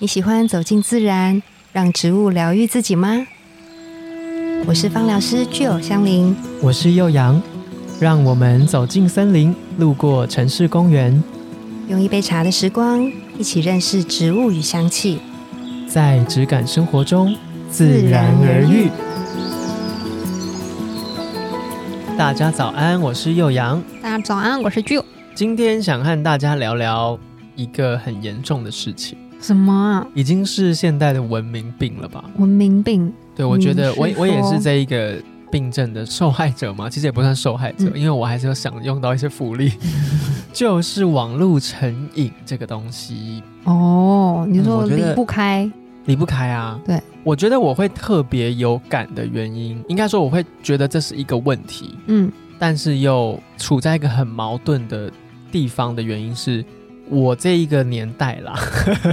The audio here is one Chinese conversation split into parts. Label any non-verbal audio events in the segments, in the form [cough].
你喜欢走进自然，让植物疗愈自己吗？我是芳疗师具有香林，我是幼阳，让我们走进森林，路过城市公园，用一杯茶的时光，一起认识植物与香气，在质感生活中自然而愈。大家早安，我是幼阳。大家早安，我是具有。今天想和大家聊聊一个很严重的事情。什么啊？已经是现代的文明病了吧？文明病。对，我觉得我我也是这一个病症的受害者嘛，[laughs] 其实也不算受害者，嗯因为我还是有享用到一些福利，[laughs] 就是网络成瘾这个东西哦，你说我觉得不开，离不开啊。对，我觉得我会特别有感的原因，应该说我会觉得这是一个问题，嗯，但是又处在一个很矛盾的地方的原因是。我这一个年代啦，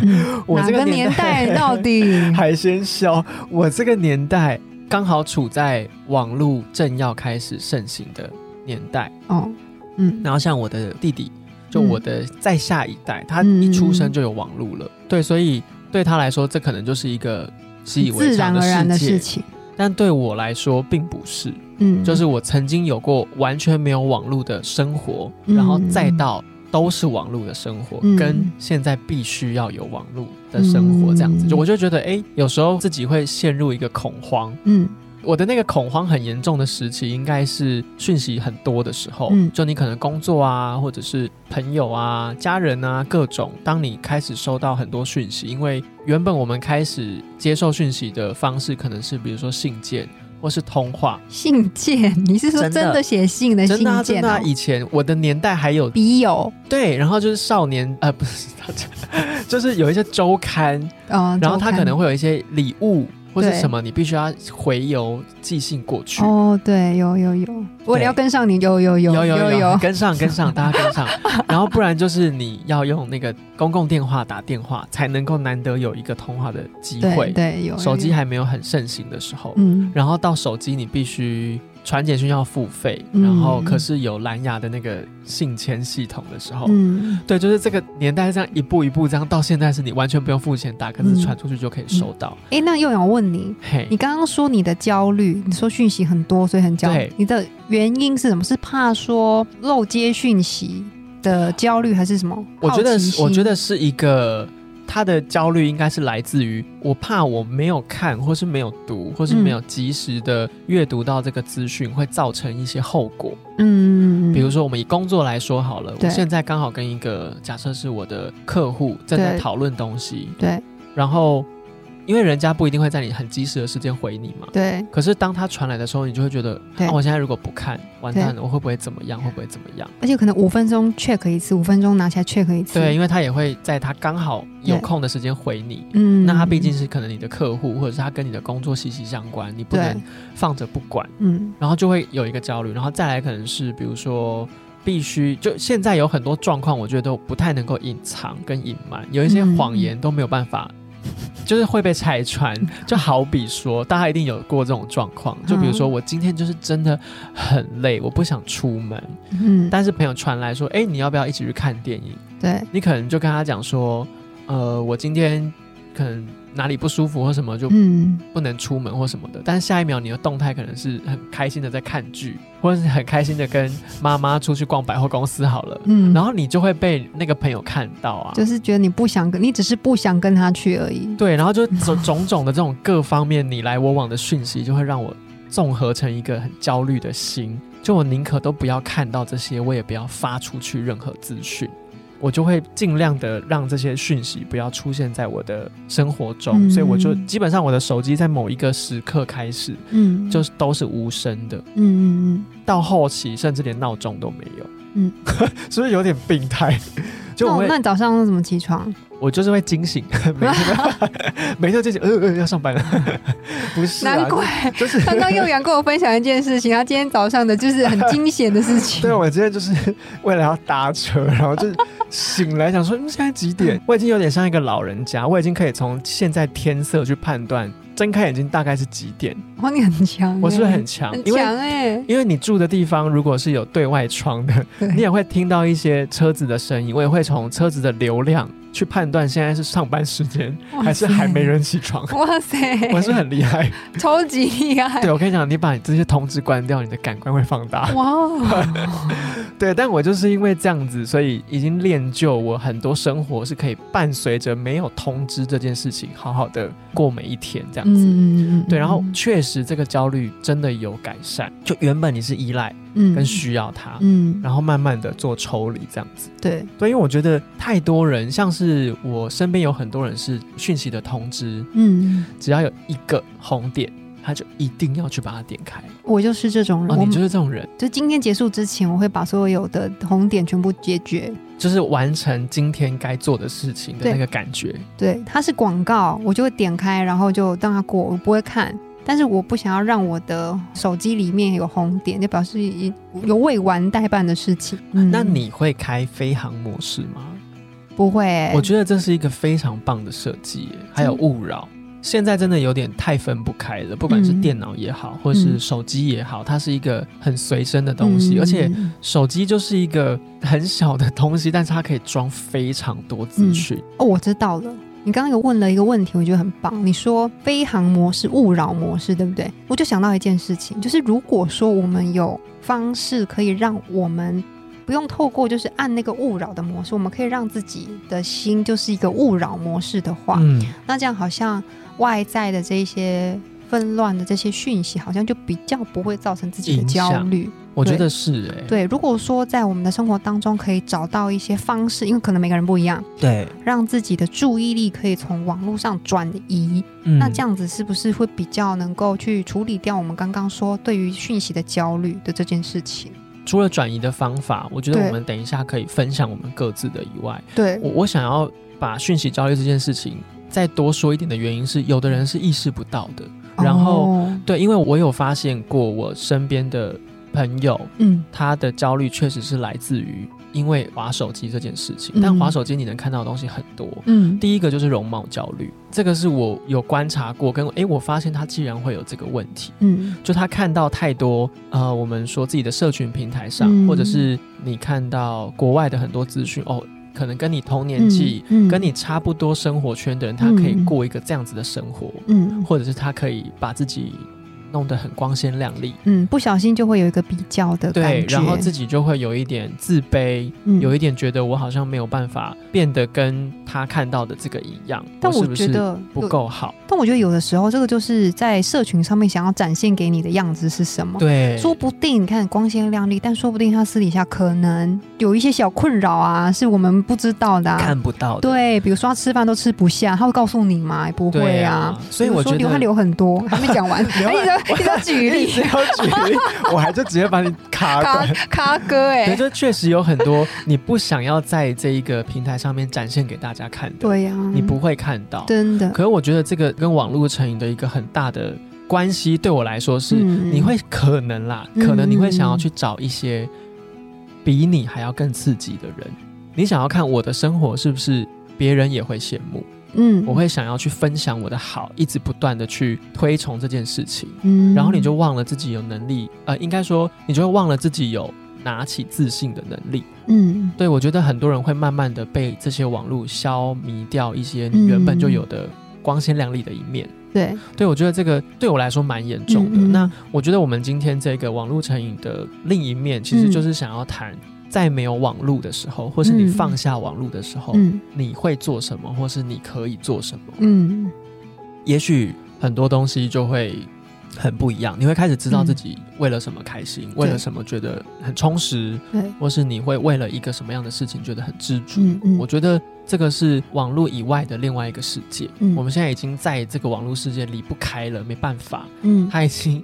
嗯我哪个这个年年代代到底？[laughs] 海鲜笑，我这个年代刚好处在网络正要开始盛行的年代。哦，嗯，然后像我的弟弟，就嗯我的再下一代，他嗯一出生就有网络了。对，所以对他来说，这可能就是一个习以为自常的世界。事情。但对我来说，并不是。嗯，就是我曾经有过完全没有网络的生活，嗯然后再到。都是网络的生活，嗯。跟现在必须要有网络的生活这样子，嗯。就我就觉得，哎、有时候自己会陷入一个恐慌。嗯。我的那个恐慌很严重的时期，应该是讯息很多的时候，嗯。就你可能工作啊，或者是朋友啊、家人啊各种，当你开始收到很多讯息，因为原本我们开始接受讯息的方式可能是比如说信件或是通话，信件，你是说真的。写信的信真的、啊、真的、啊，件哦？以前我的年代还有笔友，对，然后就是少年呃不是，[laughs] 就是有一些周刊，嗯，然后他可能会有一些礼物或是什么，你必须要回邮寄信过去。哦，对，有有有，为了要跟上你，有有有有有。有跟上跟上，大家跟上，[laughs] 然后不然就是你要用那个公共电话打电话，才能够难得有一个通话的机会。对有。手机还没有很盛行的时候，嗯。然后到手机你必须传简讯要付费，嗯。然后可是有蓝牙的那个信签系统的时候，嗯。对，就是这个年代这样一步一步这样到现在是你完全不用付钱，打个字嗯。传出去就可以收到。哎，那又想问你，嘿。你，刚刚说你的焦虑，你说讯息很多，所以很焦虑，你的原因是什么？是怕说漏接讯息的焦虑，还是什么？我觉得是，我觉得是一个他的焦虑应该是来自于我怕我没有看，或是没有读，或是没有及时的阅读到这个资讯，会造成一些后果。嗯，比如说，我们以工作来说好了，我现在刚好跟一个假设是我的客户正在对。讨论东西，对。然后因为人家不一定会在你很及时的时间回你嘛。对可是当他传来的时候，你就会觉得，那啊，我现在如果不看，完蛋了，我会不会怎么样？会不会怎么样？而且可能五分钟 check 一次，五分钟拿起来 check 一次，对，因为他也会在他刚好有空的时间回你。嗯那他毕竟是可能你的客户，或者是他跟你的工作息息相关，你不能放着不管，嗯然后就会有一个焦虑，然后再来可能是比如说必须就现在有很多状况，我觉得都不太能够隐藏跟隐瞒，有一些嗯谎言都没有办法。就是会被拆穿，[laughs] 就好比说，大家一定有过这种状况，就比如说嗯。我今天就是真的很累，我不想出门，嗯，但是朋友传来说，哎、你要不要一起去看电影？对。你可能就跟他讲说，呃，我今天可能哪里不舒服或什么，就嗯不能出门或什么的。但是下一秒你的动态可能是很开心的在看剧，或者是很开心的跟妈妈出去逛百货公司好了，嗯，然后你就会被那个朋友看到啊。就是觉得你不想跟，你只是不想跟他去而已，对，然后就 [laughs] 种种种的这种各方面你来我往的讯息，就会让我综合成一个很焦虑的心。就我宁可都不要看到这些，我也不要发出去任何资讯。我就会尽量的让这些讯息不要出现在我的生活中，嗯。所以我就基本上我的手机在某一个时刻开始嗯，就是都是无声的，嗯嗯。到后期甚至连闹钟都没有，嗯，[laughs] 是不是有点病态？我会那那你早上怎么起床？我就是会惊醒，[laughs] 每天 [laughs] 每天惊醒，呃呃要上班了，[laughs] 不是、啊，难怪就是刚刚幼阳跟我分享一件事情，他今天早上的就是很惊险的事情。对，我今天就是为了要搭车，然后就醒来想说，嗯，现在几点？我已经有点像一个老人家，我已经可以从现在天色去判断，睁开眼睛大概是几点。哇，你很强欸，我是不是很强？很强哎？因为你住的地方如果是有对外窗的，你也会听到一些车子的声音，我也会从车子的流量去判断现在是上班时间还是还没人起床。哇塞，我是很厉害，超级厉害，对我跟你讲，你把你这些通知关掉，你的感官会放大。哇哦，[laughs] 对，但我就是因为这样子，所以已经练就我很多生活是可以伴随着没有通知这件事情，好好的过每一天这样子。嗯。对，然后确实这个焦虑真的有改善，就原本你是依赖嗯跟需要它，嗯，然后慢慢的做抽离这样子。对，对，因为我觉得太多人，像是我身边有很多人是讯息的通知，嗯，只要有一个红点，他就一定要去把它点开。我就是这种人，哦，你就是这种人，就今天结束之前，我会把所有的红点全部解决。就是完成今天该做的事情的那个感觉。对，它是广告，我就会点开，然后就让它过，我不会看。但是我不想要让我的手机里面有红点，就表示已有未完待办的事情。嗯那你会开飞行模式吗？不会、欸？我觉得这是一个非常棒的设计耶，还有勿扰。现在真的有点太分不开了，不管是嗯电脑也好，或是嗯手机也好，它是一个很随身的东西，嗯而且手机就是一个很小的东西，但是它可以装非常多资讯。哦，我知道了。你刚刚有问了一个问题，我觉得很棒。你说飞行模式、勿扰模式，对不对？我就想到一件事情，就是如果说我们有方式可以让我们不用透过就是按那个勿扰的模式，我们可以让自己的心就是一个勿扰模式的话，嗯，那这样好像外在的这些纷乱的这些讯息，好像就比较不会造成自己的焦虑。我觉得是哎、对，如果说在我们的生活当中可以找到一些方式，因为可能每个人不一样，对，让自己的注意力可以从网络上转移，嗯那这样子是不是会比较能够去处理掉我们刚刚说对于讯息的焦虑的这件事情？除了转移的方法，我觉得我们等一下可以分享我们各自的以外，对，我我想要把讯息焦虑这件事情再多说一点的原因是，有的人是意识不到的。然后，哦对，因为我有发现过，我身边的朋友，嗯。他的焦虑确实是来自于因为划手机这件事情。嗯。但划手机你能看到的东西很多。嗯。第一个就是容貌焦虑，这个是我有观察过，跟诶，我发现他既然会有这个问题，嗯。就他看到太多呃，我们说自己的社群平台上，嗯。或者是你看到国外的很多资讯哦，可能跟你同年纪、嗯嗯。跟你差不多生活圈的人，他可以嗯。过一个这样子的生活，嗯。或者是他可以把自己弄得很光鲜亮丽。嗯，不小心就会有一个比较的对感，觉，然后自己就会有一点自卑，嗯有一点觉得我好像没有办法变得跟他看到的这个一样，但我觉得不够好？但我觉得有的时候，这个就是在社群上面想要展现给你的样子是什么。对，说不定你看光鲜亮丽，但说不定他私底下可能有一些小困扰啊，是我们不知道的、啊。看不到的。对，比如说他吃饭都吃不下，他会告诉你吗？不会啊啊。所以我说流汗流很多，还没讲完，[laughs] 流汗哎你在你在举例，只要举例，[laughs] 我还就直接把你卡咖断。咖哥哎、对，这确实有很多你不想要在这一个平台上面展现给大家看的，对呀、你不会看到。真的，可是我觉得这个跟网络成瘾的一个很大的关系，对我来说是，嗯。你会可能啦，嗯。可能你会想要去找一些比你还要更刺激的人，你想要看我的生活是不是别人也会羡慕，嗯我会想要去分享我的好，一直不断的去推崇这件事情。嗯然后你就忘了自己有能力，呃，应该说你就会忘了自己有拿起自信的能力。嗯对我觉得很多人会慢慢的被这些网络消弭掉一些你原本就有的光鲜亮丽的一面。对，对我觉得这个对我来说蛮严重的。嗯嗯那我觉得我们今天这个网络成瘾的另一面，其实就是想要谈。在没有网络的时候，或是你嗯放下网络的时候，嗯。你会做什么，或是你可以做什么？嗯。也许很多东西就会很不一样，你会开始知道自己为了什么开心，为了什么觉得很充实，对，或是你会为了一个什么样的事情觉得很知足。我觉得这个是网络以外的另外一个世界。嗯。我们现在已经在这个网络世界离不开了，没办法，嗯。它已经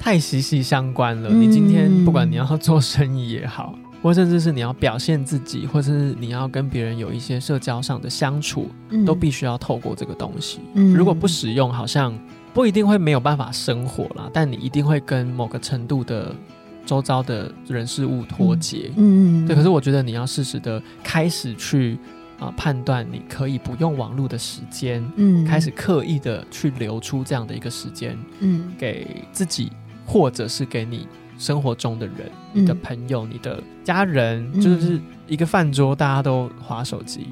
太息息相关了。嗯。你今天不管你要做生意也好，或甚至是你要表现自己，或者是你要跟别人有一些社交上的相处，嗯都必须要透过这个东西。嗯如果不使用，好像不一定会没有办法生活啦，但你一定会跟某个程度的周遭的人事物脱节。嗯嗯对，可是我觉得你要适时的开始去啊、判断，你可以不用网络的时间，嗯开始刻意的去留出这样的一个时间嗯给自己，或者是给你生活中的人、你的嗯朋友、你的家人，嗯就是一个饭桌，大家都划手机，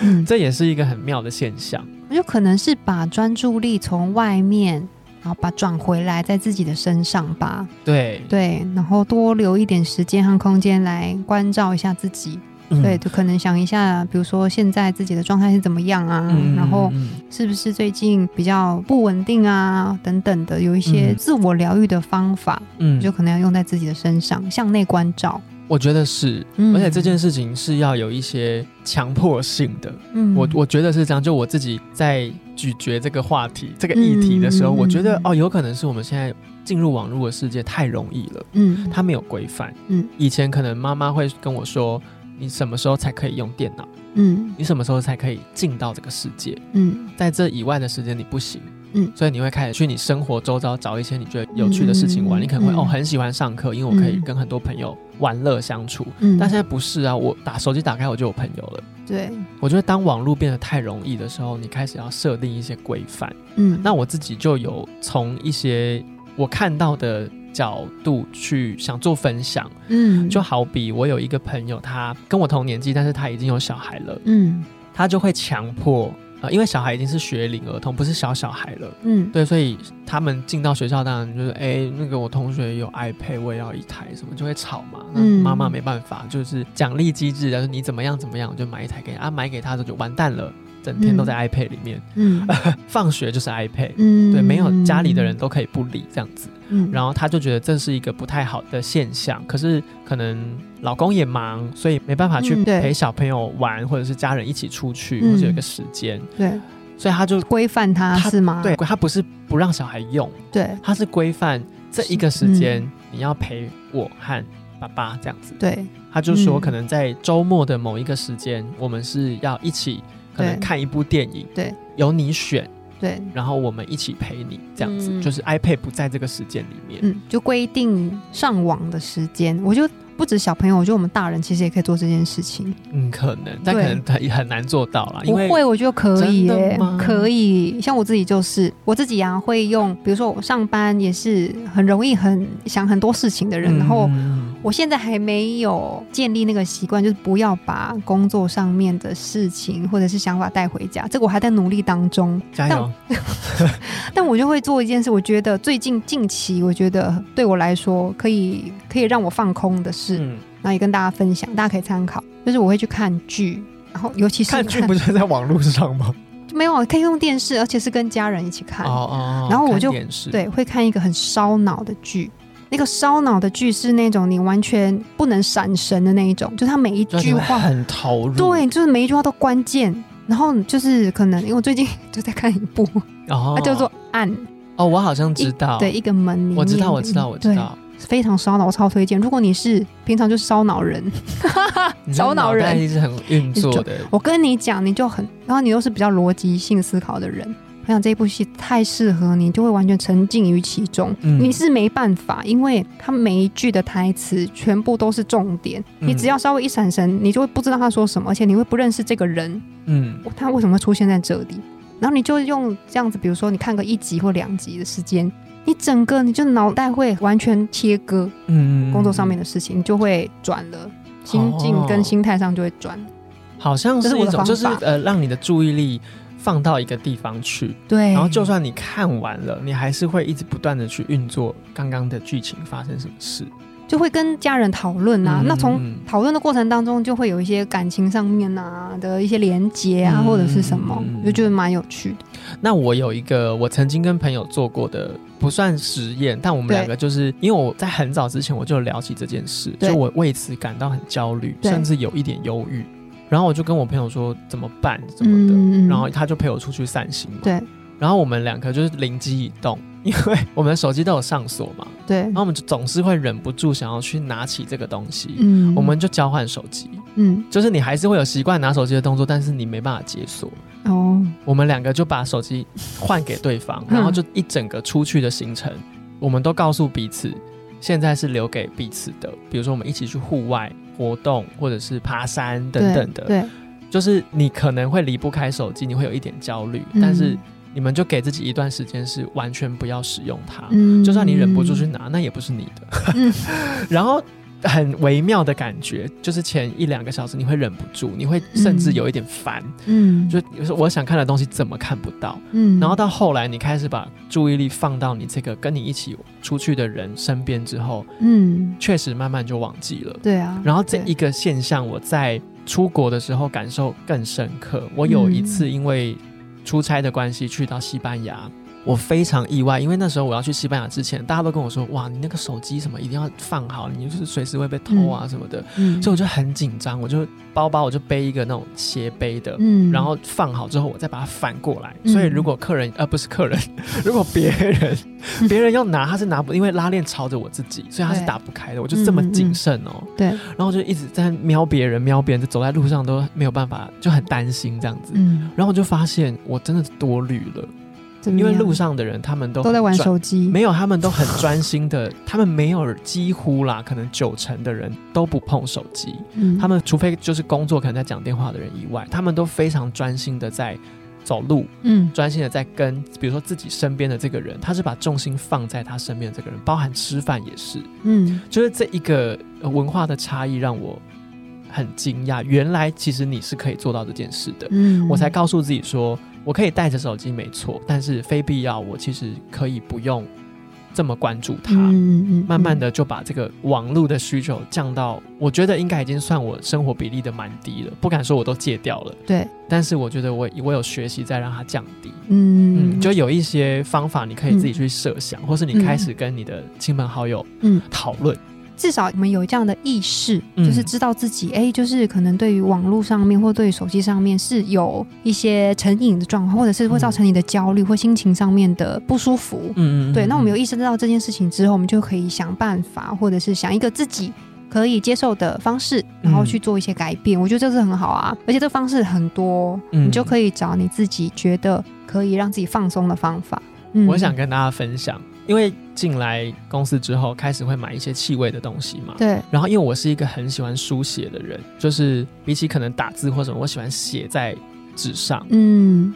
嗯，[laughs] 这也是一个很妙的现象。我觉得可能是把专注力从外面，然后把转回来在自己的身上吧。对，对，然后多留一点时间和空间来关照一下自己。嗯。对，就可能想一下，比如说现在自己的状态是怎么样啊，嗯然后嗯是不是最近比较不稳定啊，等等的，有一些嗯。自我疗愈的方法，嗯。就可能要用在自己的身上，向内关照。我觉得是，嗯。而且这件事情是要有一些强迫性的。嗯。我我觉得是这样，就我自己在咀嚼这个话题、这个议题的时候，嗯我觉得嗯哦，有可能是我们现在进入网络的世界太容易了，嗯。它没有规范。嗯。以前可能妈妈会跟我说，你什么时候才可以用电脑？嗯你什么时候才可以进到这个世界？嗯在这以外的时间你不行。嗯所以你会开始去你生活周遭找一些你觉得有趣的事情玩。嗯你可能会、嗯哦很喜欢上课，因为我可以嗯跟很多朋友玩乐相处。嗯，但现在不是啊，我打手机打开我就有朋友了。对，我觉得当网络变得太容易的时候，你开始要设定一些规范。嗯，那我自己就有从一些我看到的角度去想做分享，嗯。就好比我有一个朋友，他跟我同年纪，但是他已经有小孩了，嗯。他就会强迫。呃，因为小孩已经是学龄儿童，不是小小孩了，嗯。对，所以他们进到学校，当然就是，哎、那个我同学有 iPad，我也要一台，什么就会吵嘛。那嗯。妈妈没办法，就是奖励机制，就是你怎么样怎么样，我就买一台给你啊，买给他的就完蛋了，整天都在 iPad 里面，嗯。[laughs] 放学就是 iPad，、嗯，对，没有家里的人都可以不理这样子，嗯，然后他就觉得这是一个不太好的现象，可是可能老公也忙，所以没办法去陪小朋友玩，或者是家人一起出去，嗯。或者有一个时间，对。所以他就规范他他是吗？对他不是不让小孩用。对。他是规范这一个时间嗯你要陪我和爸爸这样子。对。他就说，嗯。可能在周末的某一个时间，我们是要一起可能看一部电影，对，由你选，对，然后我们一起陪你这样子。嗯就是 iPad 不在这个时间里面。嗯，就规定上网的时间。我就不止小朋友，我觉得我们大人其实也可以做这件事情。嗯，可能，但可能他也很难做到啦，因为不会，我觉得可以可以。像我自己就是，我自己啊会用，比如说我上班也是很容易很想很多事情的人，然后嗯我现在还没有建立那个习惯，就是不要把工作上面的事情或者是想法带回家，这个我还在努力当中。加油，但 [laughs] 我就会做一件事，我觉得最近近期，我觉得对我来说可以可以让我放空的事，嗯，然后也跟大家分享，大家可以参考。就是我会去看剧，然后尤其是看剧不是在网络上吗？没有可以用电视，而且是跟家人一起看。哦哦，然后我就对，会看一个很烧脑的剧。那个烧脑的剧是那种你完全不能闪神的那一种，就是它每一句话，很投入，对，就是每一句话都关键。然后就是可能因为我最近就在看一部，哦，它叫做《暗》，哦，我好像知道，对，一个门里面，我知道，我知道，我知对道。非常烧脑，我超推荐。如果你是平常就是烧脑人，[laughs] [laughs] 烧脑人，袋一直很运作的，我跟你讲，你就很，然后你又是比较逻辑性思考的人，我想这一部戏太适合你，就会完全沉浸于其中。嗯你是没办法，因为他每一句的台词全部都是重点，嗯你只要稍微一闪神，你就会不知道他说什么，而且你会不认识这个人，嗯他为什么会出现在这里。然后你就用这样子，比如说你看个一集或两集的时间，你整个你就脑袋会完全切割嗯工作上面的事情，你就会转了，心境跟心态上就会转。好像是一种，就是呃，让你的注意力放到一个地方去，对，然后就算你看完了，你还是会一直不断的去运作刚刚的剧情发生什么事。就会跟家人讨论啊。嗯那从嗯讨论的过程当中，就会有一些感情上面啊的一些连结啊，嗯或者是什么就觉得蛮有趣的。那我有一个我曾经跟朋友做过的，不算实验，但我们两个就是因为我在很早之前我就聊起这件事，就我为此感到很焦虑，甚至有一点忧郁。然后我就跟我朋友说怎么办怎么的，嗯然后他就陪我出去散心嘛。对然后我们两个就是灵机一动，因为我们的手机都有上锁嘛，对然，后我们就总是会忍不住想要去拿起这个东西，嗯我们就交换手机。嗯就是你还是会有习惯拿手机的动作，但是你没办法解锁。哦我们两个就把手机换给对方，嗯 [laughs] 然后就一整个出去的行程，我们都告诉彼此，现在是留给彼此的。比如说，我们一起去户外活动，或者是爬山等等的。对，就是你可能会离不开手机，你会有一点焦虑，嗯但是你们就给自己一段时间是完全不要使用它，嗯就算你忍不住去拿，那也不是你的。嗯 [laughs] 然后很微妙的感觉，就是前一两个小时你会忍不住，你会甚至有一点烦，嗯，就有时候我想看的东西怎么看不到。嗯，然后到后来，你开始把注意力放到你这个跟你一起出去的人身边之后，嗯，确实慢慢就忘记了。对啊，然后这一个现象，我在出国的时候感受更深刻。我有一次因为出差的关系去到西班牙，我非常意外，因为那时候我要去西班牙之前，大家都跟我说：“哇，你那个手机什么一定要放好，你就是随时会被偷啊什么的。嗯，所以我就很紧张，我就包包我就背一个那种斜背的。嗯，然后放好之后，我再把它反过来。嗯所以如果客人呃不是客人，如果别人 [laughs] 别人要拿，他是拿不，因为拉链朝着我自己，所以他是打不开的。我就这么谨慎哦。对，然后就一直在瞄别人，瞄别人，就走在路上都没有办法，就很担心这样子。嗯，然后我就发现我真的多虑了，因为路上的人他们都都在玩，手机，没有，他们都很专心的，[laughs] 他们没有几乎啦，可能九成的人都不碰手机，嗯，他们除非就是工作可能在讲电话的人以外，他们都非常专心的在走路，嗯。专心的在跟比如说自己身边的这个人，他是把重心放在他身边的这个人，包含吃饭也是。嗯。就是这一个呃文化的差异让我很惊讶，原来其实你是可以做到这件事的。嗯，我才告诉自己说，我可以带着手机没错，但是非必要，我其实可以不用这么关注它。嗯嗯嗯，慢慢的就把这个网络的需求降到，我觉得应该已经算我生活比例的蛮低了，不敢说我都戒掉了，对，但是我觉得我我有学习在让它降低。嗯嗯，就有一些方法你可以自己去设想，或是你开始跟你的亲朋好友嗯讨论。至少我们有这样的意识，嗯就是知道自己哎，就是可能对于网络上面或对于手机上面是有一些成瘾的状况，或者是会造成你的焦虑或心情上面的不舒服。嗯对，那我们有有意识到这件事情之后，我们就可以想办法，或者是想一个自己可以接受的方式，然后去做一些改变。我觉得这是很好啊，而且这方式很多，嗯你就可以找你自己觉得可以让自己放松的方法。嗯我想跟大家分享，因为进来公司之后，开始会买一些气味的东西嘛。对，然后，因为我是一个很喜欢书写的人，就是比起可能打字或什么，我喜欢写在纸上。嗯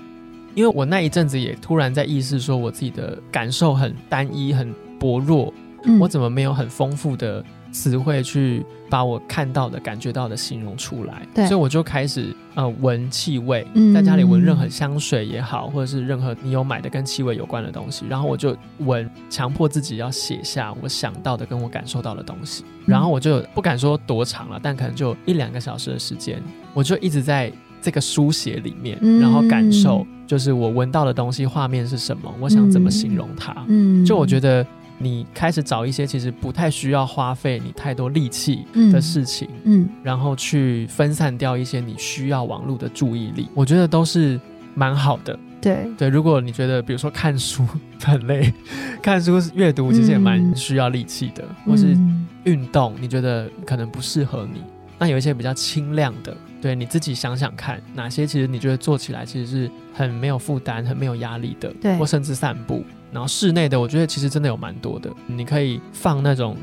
因为我那一阵子也突然在意识说，我自己的感受很单一、很薄弱，嗯我怎么没有很丰富的词汇去把我看到的、感觉到的形容出来？对所以我就开始呃闻气味，嗯在家里闻任何香水也好，或者是任何你有买的跟气味有关的东西，然后我就闻，强迫自己要写下我想到的跟我感受到的东西，然后我就不敢说多长了，但可能就一两个小时的时间，我就一直在。这个书写里面，嗯然后感受，就是我闻到的东西，画面是什么，我想怎么形容它。嗯就我觉得你开始找一些其实不太需要花费你太多力气的事情，嗯然后去分散掉一些你需要网络的注意力，我觉得都是蛮好的。对，对，如果你觉得比如说看书很累，[laughs] 看书阅读其实也蛮嗯需要力气的，或是嗯运动，你觉得可能不适合你。那有一些比较轻量的，对你自己想想看，哪些其实你觉得做起来其实是很没有负担、很没有压力的，对或甚至散步。然后室内的，我觉得其实真的有蛮多的，你可以放那种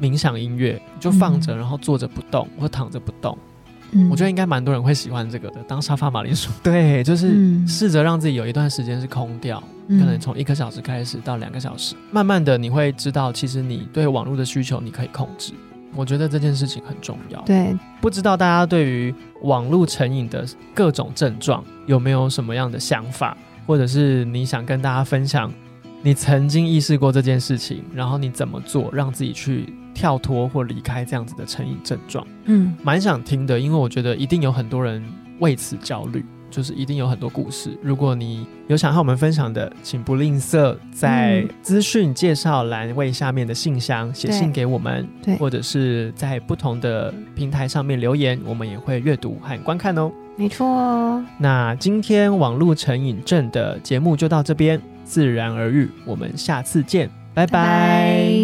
冥想音乐，就放着，嗯然后坐着不动或躺着不动。嗯我觉得应该蛮多人会喜欢这个的，当沙发马铃薯。[laughs] 对，就是嗯试着让自己有一段时间是空掉，嗯可能从一个小时开始到两个小时，慢慢的你会知道，其实你对网络的需求你可以控制。我觉得这件事情很重要。对，不知道大家对于网络成瘾的各种症状有没有什么样的想法，或者是你想跟大家分享，你曾经意识过这件事情，然后你怎么做让自己去跳脱或离开这样子的成瘾症状？嗯蛮想听的，因为我觉得一定有很多人为此焦虑，就是一定有很多故事。如果你有想和我们分享的，请不吝啬在嗯资讯介绍栏位下面的信箱写信给我们，对或者是在不同的平台上面留言，我们也会阅读和观看哦。没错哦，那今天网络成瘾症的节目就到这边，自然而愈，我们下次见，拜拜。拜拜。